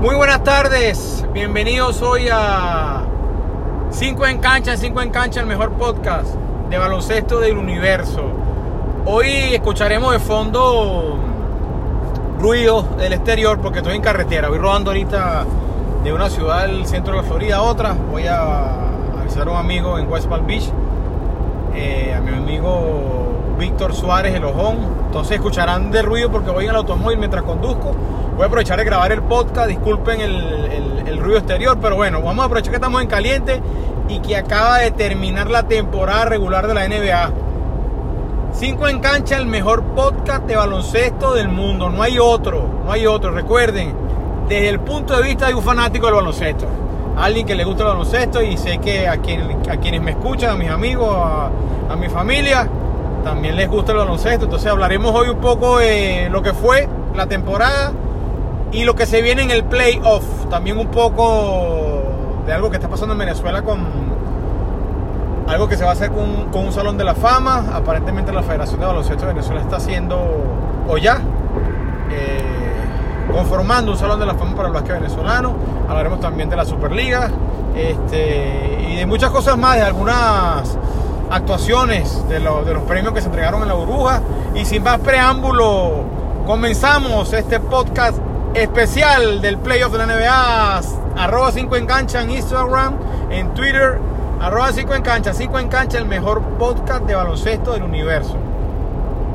Muy buenas tardes, bienvenidos hoy a 5 en cancha, 5 en cancha, el mejor podcast de baloncesto del universo. Hoy escucharemos de fondo ruido del exterior porque estoy en carretera, voy rodando ahorita de una ciudad del centro de la Florida a otra, voy a avisar a un amigo en West Palm Beach, eh, a mi amigo Víctor Suárez El Ojón, entonces escucharán de ruido porque voy en el automóvil mientras conduzco. Voy a aprovechar de grabar el podcast, disculpen el, ruido exterior, pero bueno, vamos a aprovechar que estamos en caliente y que acaba de terminar la temporada regular de la NBA. 5 en cancha, el mejor podcast de baloncesto del mundo, no hay otro, no hay otro, recuerden, desde el punto de vista de un fanático del baloncesto, alguien que le gusta el baloncesto y sé que a, a quienes me escuchan, a mis amigos, a mi familia, también les gusta el baloncesto, entonces hablaremos hoy un poco de lo que fue la temporada y lo que se viene en el playoff, también un poco de algo que está pasando en Venezuela con algo que se va a hacer con, un salón de la fama. Aparentemente la Federación de Baloncesto de Venezuela está haciendo, o ya, eh, conformando un salón de la fama para el básquet venezolano. Hablaremos también de la Superliga este, y de muchas cosas más, de algunas actuaciones de, de los premios que se entregaron en la burbuja. Y sin más preámbulo, comenzamos este podcast especial del playoff de la NBA. Arroba 5 en cancha en Instagram, en Twitter. Arroba 5 en cancha. 5 en cancha, el mejor podcast de baloncesto del universo.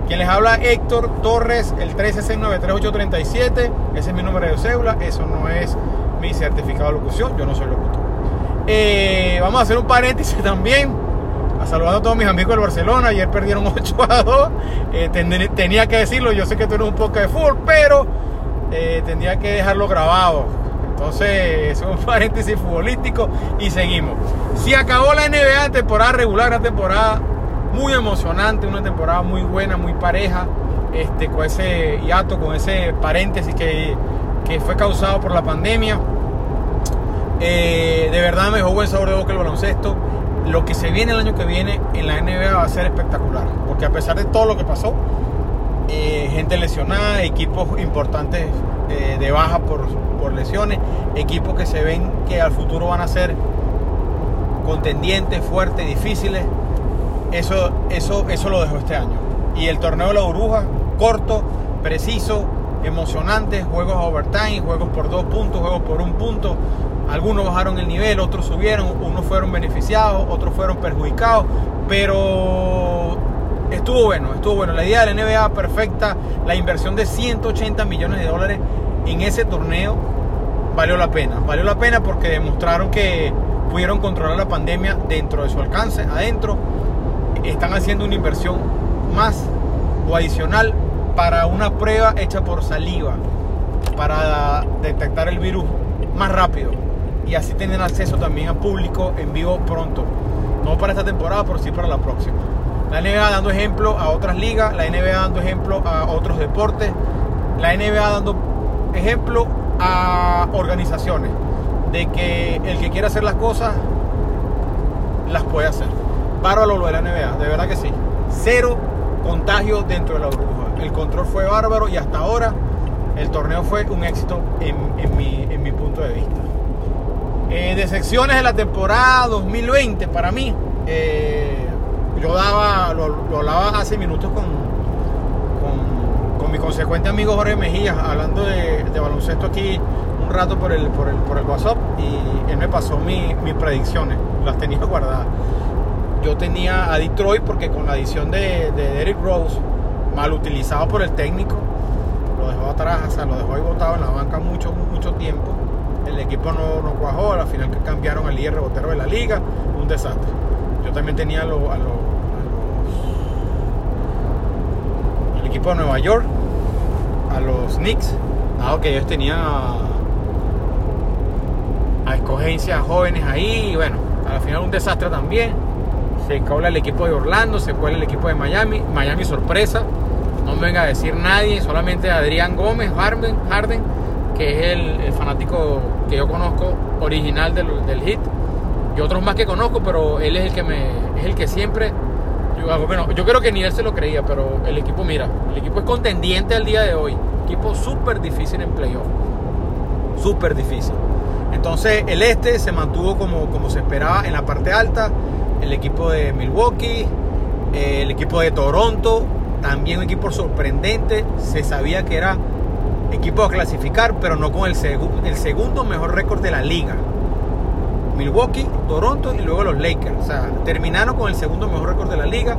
Quien les habla Héctor Torres, el 13693837. Ese es mi número de cédula. Eso no es mi certificado de locución. Yo no soy locutor. Eh, vamos a hacer un paréntesis también. Saludando a todos mis amigos del Barcelona. Ayer perdieron 8 a 2. Eh, tenía que decirlo. Yo sé que tú eres un poco de fútbol, pero eh, tendría que dejarlo grabado. Entonces, es un paréntesis futbolístico y seguimos. Si acabó la NBA, temporada regular, una temporada muy emocionante, una temporada muy buena, muy pareja, este, con ese hiato, con ese paréntesis que, fue causado por la pandemia. Eh, de verdad me dejó buen sabor de boca el baloncesto. Lo que se viene el año que viene en la NBA va a ser espectacular, porque a pesar de todo lo que pasó, eh, gente lesionada, equipos importantes eh, de baja por, por, lesiones, equipos que se ven que al futuro van a ser contendientes, fuertes, difíciles. Eso, eso, eso lo dejó este año. Y el torneo de la burbuja, corto, preciso, emocionante, juegos overtime, juegos por dos puntos, juegos por un punto. Algunos bajaron el nivel, otros subieron, unos fueron beneficiados, otros fueron perjudicados, pero estuvo bueno, estuvo bueno. La idea de la NBA perfecta, la inversión de 180 millones de dólares en ese torneo valió la pena. Valió la pena porque demostraron que pudieron controlar la pandemia dentro de su alcance, adentro. Están haciendo una inversión más o adicional para una prueba hecha por saliva para detectar el virus más rápido y así tener acceso también a público en vivo pronto. No para esta temporada, pero sí para la próxima. La NBA dando ejemplo a otras ligas, la NBA dando ejemplo a otros deportes, la NBA dando ejemplo a organizaciones de que el que quiera hacer las cosas las puede hacer. Bárbaro lo de la NBA, de verdad que sí. Cero contagio dentro de la burbuja. El control fue bárbaro y hasta ahora el torneo fue un éxito en, mi, punto de vista. Eh, de secciones de la temporada 2020 para mí. Eh, yo daba, lo, hablaba hace minutos con, con, mi consecuente amigo Jorge Mejía, hablando de, baloncesto aquí un rato por el, por el, por el WhatsApp y él me pasó mis predicciones, las tenía guardadas. Yo tenía a Detroit porque con la adición de, de Derrick Rose, mal utilizado por el técnico, lo dejó atrás, o sea, lo dejó ahí botado en la banca mucho, mucho tiempo. El equipo no, no cuajó, al final cambiaron al líder rebotero de la liga, un desastre. Yo también tenía a, los el equipo de Nueva York, a los Knicks, dado que ellos tenían a, escogencias jóvenes ahí, y bueno, al final un desastre también. Se cola el equipo de Orlando, se cuela el equipo de Miami, Miami sorpresa, no me venga a decir nadie, solamente Adrián Gómez, Harden, Harden que es el, fanático que yo conozco original del, del hit y otros más que conozco, pero él es el que me es el que siempre yo creo que ni él se lo creía, pero el equipo, mira, el equipo es contendiente al día de hoy. Equipo súper difícil en playoff. súper difícil. Entonces el este se mantuvo como, como se esperaba en la parte alta. El equipo de Milwaukee, eh, el equipo de Toronto, también un equipo sorprendente. Se sabía que era equipo a clasificar, pero no con el, segundo mejor récord de la liga. Milwaukee, Toronto y luego los Lakers. O sea, terminaron con el segundo mejor récord de la liga.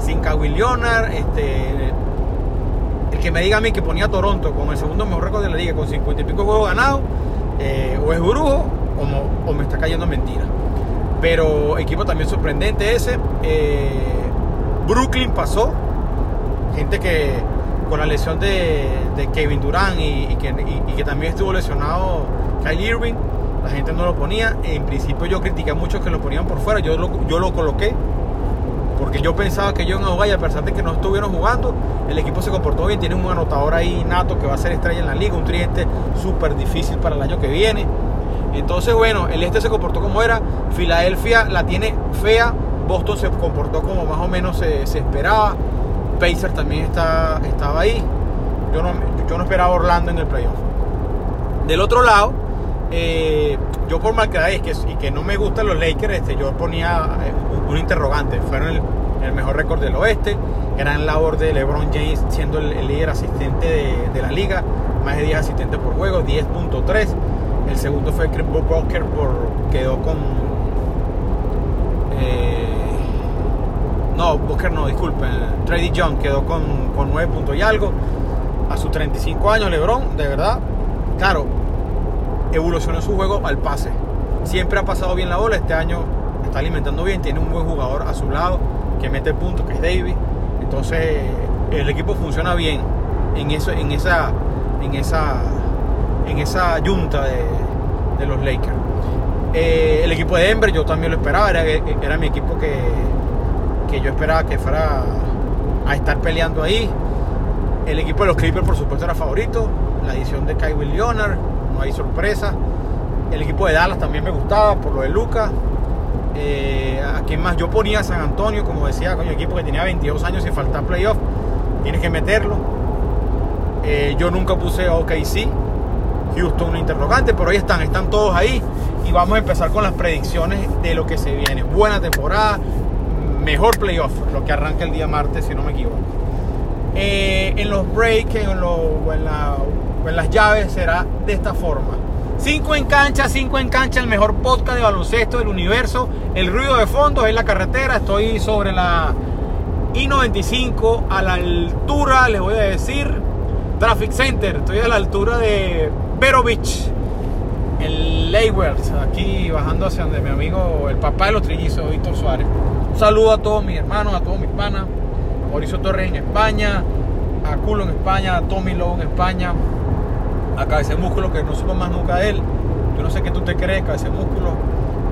Sin Kawhi Leonard, este, el que me diga a mí que ponía Toronto con el segundo mejor récord de la liga, con 50 y pico juegos ganados, eh, o es brujo o, me está cayendo mentira. Pero equipo también sorprendente ese. Eh, Brooklyn pasó. Gente que con la lesión de, Kevin Durant y, que, también estuvo lesionado Kyle Irving, la gente no lo ponía. En principio yo critiqué mucho que lo ponían por fuera. Yo lo, yo lo coloqué porque yo pensaba que en jugar a pesar de que no estuvieron jugando, el equipo se comportó bien, tiene un anotador ahí nato que va a ser estrella en la liga, un triente súper difícil para el año que viene. Entonces, bueno, el este se comportó como era, Filadelfia la tiene fea, Boston se comportó como más o menos se, esperaba, Pacers también está, estaba ahí, yo no, yo no esperaba Orlando en el playoff. Del otro lado, eh, yo por marcar y que, y que no me gustan los Lakers, este, yo ponía eh, un interrogante. Fueron el, mejor récord del oeste, gran labor de LeBron James siendo el, líder asistente de, la liga, más de 10 asistentes por juego, 10.3. El segundo fue Chris Booker, por, quedó con... Eh, no, Booker no, disculpen. Trady Young quedó con, con 9 puntos y algo. A sus 35 años, LeBron, de verdad, claro, evolucionó su juego al pase. Siempre ha pasado bien la bola. Este año está alimentando bien. Tiene un buen jugador a su lado que mete el punto, que es David. Entonces, el equipo funciona bien en, eso, en esa en esa en esa yunta de, los Lakers. Eh, el equipo de Denver yo también lo esperaba, era, era mi equipo que, yo esperaba que fuera a estar peleando ahí. El equipo de los Clippers, por supuesto, era favorito. La edición de Kyle Leonard, no hay sorpresa. El equipo de Dallas también me gustaba por lo de Lucas. Eh, a quien más yo ponía San Antonio, como decía, coño, equipo que tenía 22 años y falta playoff, tienes que meterlo. Eh, yo nunca puse OKC, Houston un interrogante, pero ahí están, están todos ahí. Y vamos a empezar con las predicciones de lo que se viene. Buena temporada, mejor playoff, lo que arranca el día martes, si no me equivoco. Eh, en los breaks, en, en las llaves será de esta forma. 5 en cancha, 5 en cancha, el mejor podcast de baloncesto del universo. El ruido de fondo es la carretera. Estoy sobre la I-95 a la altura, les voy a decir, Traffic Center. Estoy a la altura de Vero Beach, en Leyworth, aquí bajando hacia donde mi amigo, el papá de los trillizos, Víctor Suárez. Un saludo a todos mis hermanos, a todos mis panas. Mauricio Torres en España, a Culo en España, a Tommy Lowe en España, a Cabeza Músculo, que no supo más nunca de él. Yo no sé qué tú te crees, Cabeza Músculo.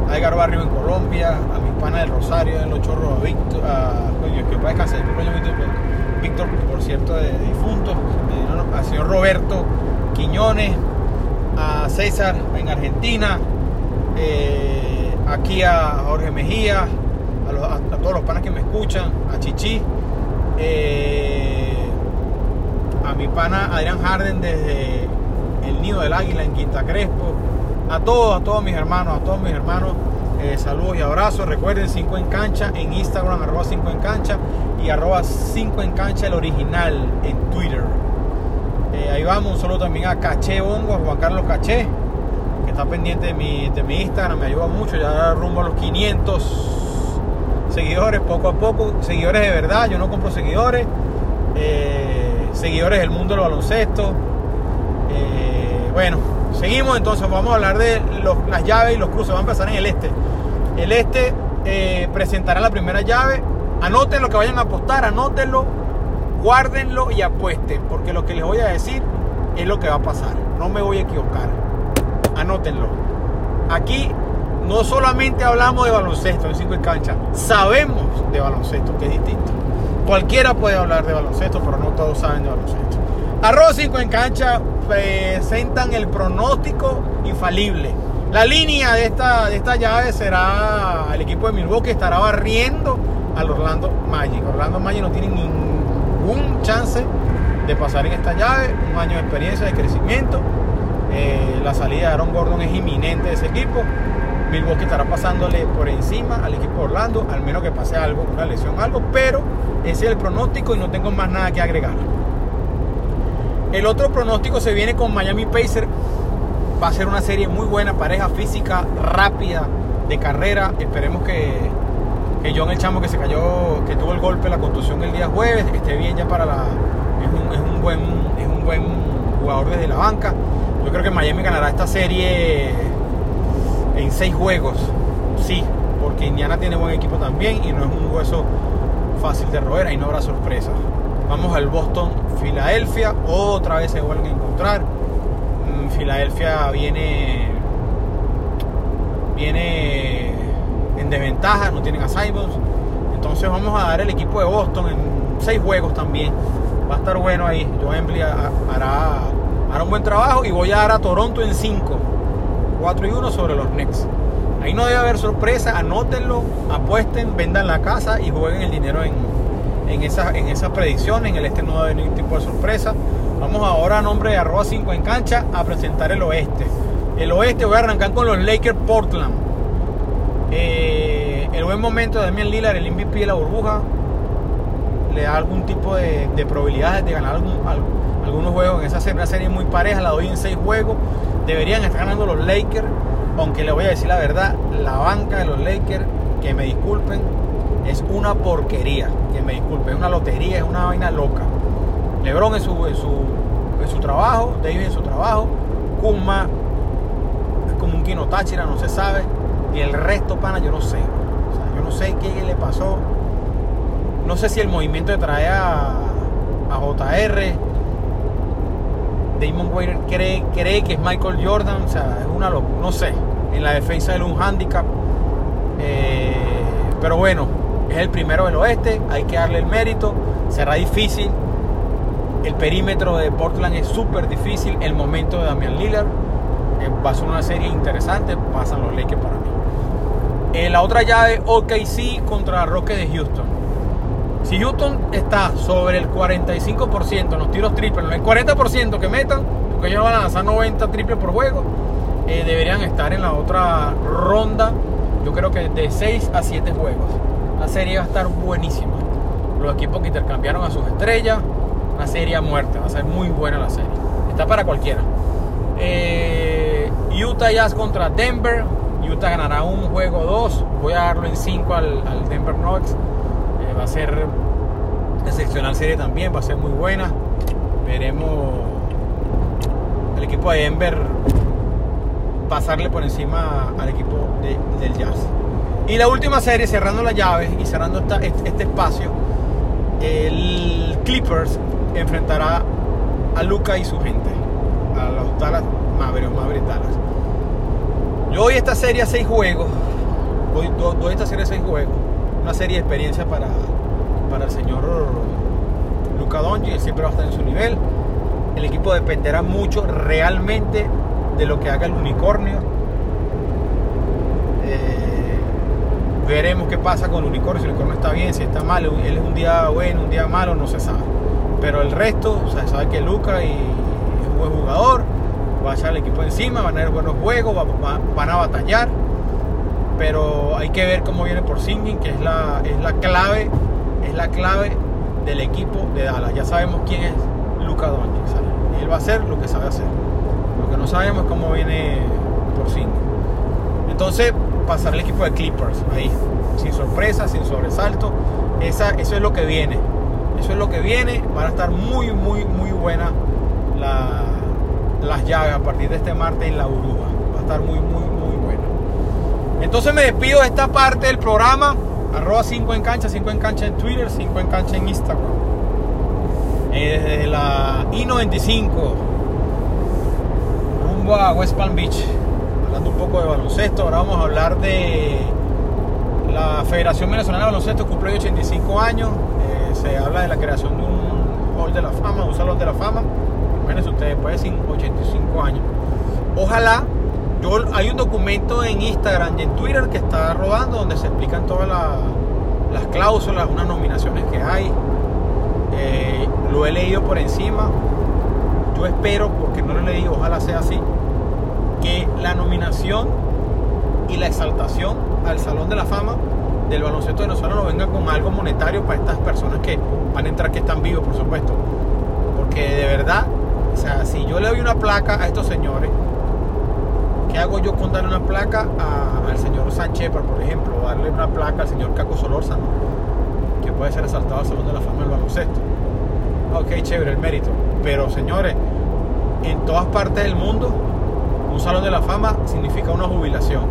A Edgar Barrio en Colombia, a mis panas del Rosario, en Los Chorros, a Víctor, a, que Víctor, por cierto, de, difuntos, al señor Roberto Quiñones, a César en Argentina, eh, aquí a Jorge Mejía, a, todos los panas que me escuchan, a Chichi, eh, a mi pana Adrián Harden desde el Nido del Águila en Quinta Crespo. A todos, a todos mis hermanos, a todos mis hermanos, eh, saludos y abrazos. Recuerden 5 en cancha en Instagram, arroba 5 en cancha y arroba 5 en cancha el original en Twitter. Eh, ahí vamos, solo también a Caché Hongo, a Juan Carlos Caché, que está pendiente de mi, de mi Instagram, me ayuda mucho, ya rumbo a los 500 seguidores poco a poco, seguidores de verdad, yo no compro seguidores, eh, seguidores del mundo del baloncesto. Bueno, seguimos entonces, vamos a hablar de las llaves y los cruces. Vamos a empezar en el este. El este eh, presentará la primera llave. Anoten lo que vayan a apostar, anótenlo, guárdenlo y apuesten, porque lo que les voy a decir es lo que va a pasar. No me voy a equivocar. Anótenlo. Aquí no solamente hablamos de baloncesto en 5 en cancha, sabemos de baloncesto, que es distinto. Cualquiera puede hablar de baloncesto, pero no todos saben de baloncesto. Arroz 5 en cancha presentan el pronóstico infalible. La línea de esta, de esta llave será el equipo de Milwaukee estará barriendo al Orlando Magic. Orlando Magic no tiene ningún chance de pasar en esta llave. Un año de experiencia, de crecimiento. Eh, la salida de Aaron Gordon es inminente de ese equipo. Milwaukee estará pasándole por encima al equipo Orlando, al menos que pase algo, una lesión, algo, pero ese es el pronóstico y no tengo más nada que agregar. El otro pronóstico se viene con Miami Pacers. Va a ser una serie muy buena, pareja física, rápida, de carrera. Esperemos que, que John el chamo que se cayó, que tuvo el golpe, la contusión el día jueves, esté bien ya para la. Es un, buen, es un buen jugador desde la banca. Yo creo que Miami ganará esta serie en seis juegos. Sí, porque Indiana tiene buen equipo también y no es un hueso fácil de roer, ahí no habrá sorpresa. Vamos al Boston, Filadelfia, otra vez se vuelven a encontrar. Mm, Filadelfia viene viene en desventaja, no tienen a. Entonces vamos a dar el equipo de Boston en seis juegos también. Va a estar bueno ahí. Joe Embley hará, hará un buen trabajo y voy a dar a Toronto en 5. 4 y 1 sobre los Knicks. Ahí no debe haber sorpresa, anótenlo, apuesten, vendan la casa y jueguen el dinero en, en esas en esa predicciones. En el este no debe haber ningún tipo de sorpresa. Vamos ahora a nombre de arroba 5 en cancha a presentar el oeste. El oeste voy a arrancar con los Lakers Portland. Eh, el buen momento de Damian Lillard, el MVP de la burbuja, le da algún tipo de, probabilidades de ganar algunos juegos en esa serie, serie muy pareja, la doy en 6 juegos. Deberían estar ganando los Lakers, aunque le voy a decir la verdad, la banca de los Lakers, que me disculpen, es una porquería, que me disculpen, es una lotería, es una vaina loca. Lebron en su, en su, en su trabajo, David en su trabajo, Kuma como un Kino Táchira, no se sabe. Y el resto, pana, yo no sé. yo no sé qué le pasó. No sé si el movimiento de traer a, a JR. Damon Waiter cree, cree que es Michael Jordan. O sea, es una locura. No sé. En la defensa de un handicap. Eh, pero bueno, es el primero del oeste. Hay que darle el mérito. Será difícil. El perímetro de Portland es súper difícil. El momento de Damian Lillard va a ser una serie interesante, pasan los Lakers para mí. En la otra llave, OKC contra Rockets de Houston. Si Houston está sobre el 45% en los tiros triples, el 40% que metan, porque ellos van a lanzar 90 triples por juego, eh, deberían estar en la otra ronda, yo creo que de 6 a 7 juegos. La serie va a estar buenísima. Los equipos que intercambiaron a sus estrellas, una serie a muerte, va a ser muy buena la serie. Está para cualquiera. Eh, Utah Jazz contra Denver. Utah ganará un juego 2. Voy a darlo en 5 al, Denver Nuggets. Va a ser excepcional serie también. Va a ser muy buena. Veremos el equipo de Denver pasarle por encima al equipo del Jazz. Y la última serie, cerrando la llave y cerrando este, este espacio, el Clippers enfrentará a Luca y su gente a los Dallas Mavericks, Mavericks Dallas. Yo doy esta serie a seis juegos, doy, doy, esta serie a seis juegos, una serie de experiencia para, para el señor Luca Donji, siempre va a estar en su nivel. El equipo dependerá mucho realmente de lo que haga el unicornio. Eh, veremos qué pasa con el unicornio, si el unicornio está bien, si está mal, él es un día bueno, un día malo, no se sabe. Pero el resto, o sabe que Luca y buen jugador, va a echar el equipo encima, van a tener buenos juegos, van a batallar, pero hay que ver cómo viene por Singing, que es la, es la clave, es la clave del equipo de Dallas. Ya sabemos quién es Luca Doncic, él va a hacer lo que sabe hacer. Lo que no sabemos es cómo viene por Singing. Entonces, pasar el equipo de Clippers ahí, sin sorpresa, sin sobresalto. Esa, eso es lo que viene. Eso es lo que viene. Van a estar muy, muy, muy buena las llaves a partir de este martes en la burbuja. Va a estar muy, muy. Entonces me despido de esta parte del programa. Arroba 5 en cancha, 5 en cancha en Twitter, 5 en cancha en Instagram. Eh, desde la I-95 rumbo a West Palm Beach. Hablando un poco de baloncesto, ahora vamos a hablar de la Federación Venezolana de Baloncesto, cumple 85 años. Eh, se habla de la creación de un hall de la fama, un salón de la fama Imagínense ustedes, de 85 años. Ojalá, yo, hay un documento en Instagram y en Twitter que está rodando donde se explican todas las cláusulas, unas nominaciones que hay. Eh, lo he leído por encima. Yo espero, porque no lo he leído, ojalá sea así, que la nominación y la exaltación al Salón de la Fama del baloncesto venezolano venga con algo monetario para estas personas que van a entrar que están vivos, por supuesto. Porque de verdad, o sea, si yo le doy una placa a estos señores, ¿qué hago yo con darle una placa al señor Sánchez, por ejemplo? Darle una placa al señor Caco Solórzano, que puede ser exaltado al Salón de la Fama del baloncesto. Ok, chévere, el mérito. Pero señores, en todas partes del mundo, un Salón de la Fama significa una jubilación.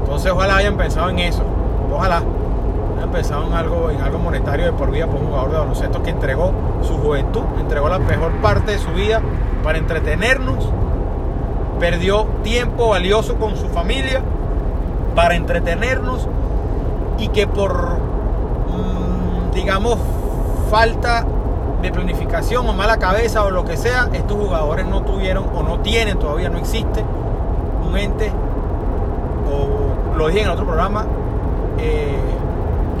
Entonces ojalá hayan pensado en eso. Ojalá hayan pensado en algo, en algo monetario de por vida por un jugador de baloncesto que entregó su juventud, entregó la mejor parte de su vida para entretenernos, perdió tiempo valioso con su familia para entretenernos y que por, mm, digamos, falta de planificación o mala cabeza o lo que sea, estos jugadores no tuvieron o no tienen, todavía no existe un ente, o lo dije en otro programa, eh,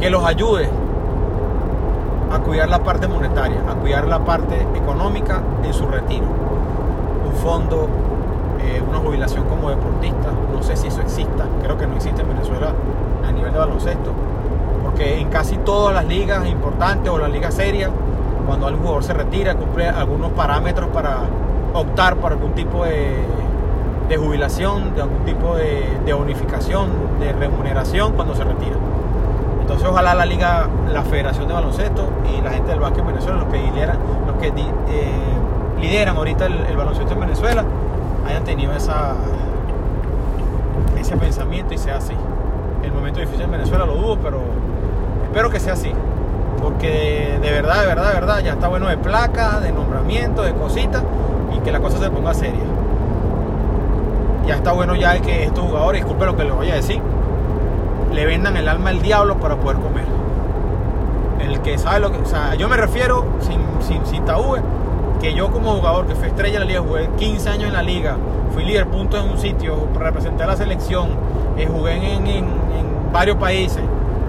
que los ayude a cuidar la parte monetaria, a cuidar la parte económica en su retiro. Un fondo, eh, una jubilación como deportista, no sé si eso exista, creo que no existe en Venezuela a nivel de baloncesto, porque en casi todas las ligas importantes o las ligas serias, cuando algún jugador se retira, cumple algunos parámetros para optar por algún tipo de, jubilación, de algún tipo de, unificación, de remuneración cuando se retira. Entonces ojalá la liga, la Federación de Baloncesto y la gente del básquet en Venezuela, los que lideran, los que eh, lideran ahorita el, baloncesto en Venezuela, hayan tenido esa, ese pensamiento y sea así. El momento difícil en Venezuela lo dudo, pero espero que sea así. Porque de verdad, de verdad, de verdad, ya está bueno de placas, de nombramiento, de cositas y que la cosa se ponga seria. Ya está bueno ya que estos jugadores, disculpen lo que les voy a decir, le vendan el alma al diablo para poder comer. El que sabe lo que. O sea, yo me refiero, sin, sin, sin que yo como jugador que fui estrella en la liga, jugué 15 años en la liga, fui líder punto en un sitio, representé a la selección, eh, jugué en, en varios países.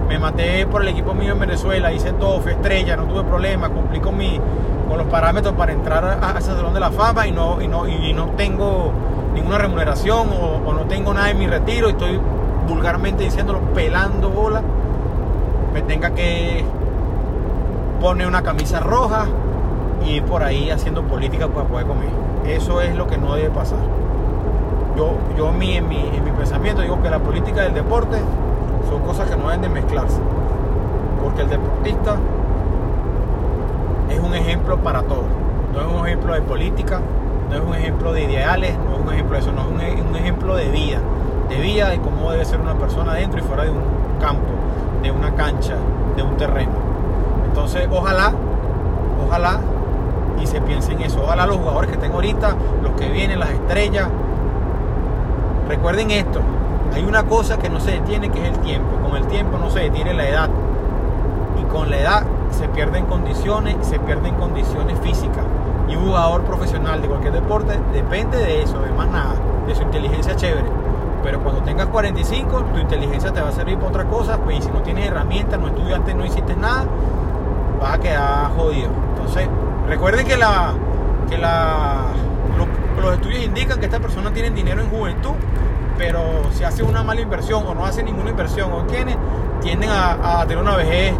Me maté por el equipo mío en Venezuela, hice todo, fui estrella, no tuve problemas, cumplí con, mi, con los parámetros para entrar a, ese salón de la fama y no, y no, y no tengo ninguna remuneración o, no tengo nada en mi retiro y estoy vulgarmente diciéndolo, pelando bola, me tenga que poner una camisa roja y ir por ahí haciendo política para poder comer. Eso es lo que no debe pasar. Yo, yo en, mi, en mi pensamiento digo que la política del deporte son cosas que no deben de mezclarse. Porque el deportista es un ejemplo para todos. No es un ejemplo de política, no es un ejemplo de ideales, no es un ejemplo de eso, no es un, ejemplo de vida. De vida, de cómo debe ser una persona dentro y fuera de un campo, de una cancha, de un terreno. Entonces, ojalá, ojalá y se piense en eso. Ojalá los jugadores que tengo ahorita, los que vienen, las estrellas, recuerden esto, hay una cosa que no se detiene, que es el tiempo. Con el tiempo no se detiene la edad. Y con la edad se pierden condiciones, se pierden condiciones físicas. Y un jugador profesional de cualquier deporte depende de eso, de más nada, de su inteligencia chévere. Pero cuando tengas 45, tu inteligencia te va a servir para otra cosa, pues y si no tienes herramientas, no estudiaste, no hiciste nada, vas a quedar jodido. Entonces, recuerden que la que la los estudios indican que estas personas tienen dinero en juventud pero si hace una mala inversión o no hace ninguna inversión o tiene, tienden a, tener una vejez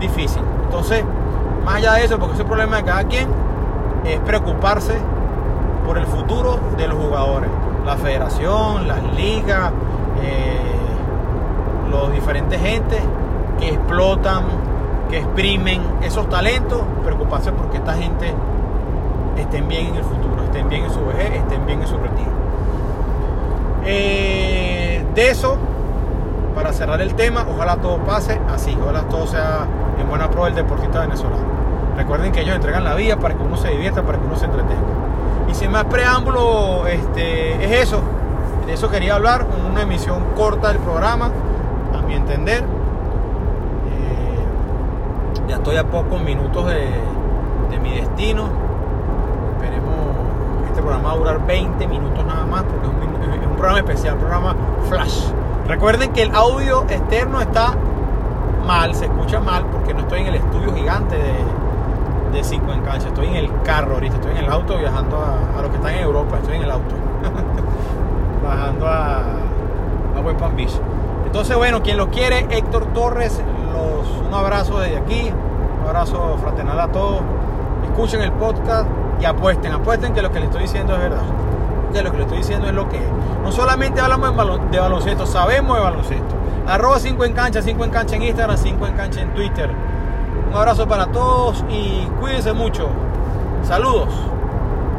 difícil. Entonces, más allá de eso, porque ese problema de cada quien, es preocuparse por el futuro de los jugadores. La federación, las ligas, eh, los diferentes gentes que explotan, que exprimen esos talentos, preocuparse porque esta gente estén bien en el futuro, estén bien en su vejez, estén bien en su retiro. Eh, de eso, para cerrar el tema, ojalá todo pase así, ojalá todo sea en buena prueba del deportista venezolano. Recuerden que ellos entregan la vida para que uno se divierta, para que uno se entretenga. Y sin más preámbulo, este, es eso. De eso quería hablar, una emisión corta del programa, a mi entender. Ya estoy a pocos minutos de, mi destino. Esperemos, este programa va a durar 20 minutos nada más, porque es un programa especial, programa flash. Recuerden que el audio externo está mal, se escucha mal porque no estoy en el estudio gigante de, 5 en estoy en el carro ahorita, estoy en el auto viajando a, a los que están en Europa, estoy en el auto. llegando a, a Beach. Entonces, bueno, quien lo quiere, Héctor Torres, un abrazo desde aquí, un abrazo fraternal a todos. Escuchen el podcast y apuesten, apuesten que lo que les estoy diciendo es verdad. Que lo que les estoy diciendo es lo que es. No solamente hablamos de baloncesto, sabemos de baloncesto. Arroba 5 en cancha, 5 en cancha en Instagram, 5 en cancha en Twitter. Un abrazo para todos y cuídense mucho. Saludos.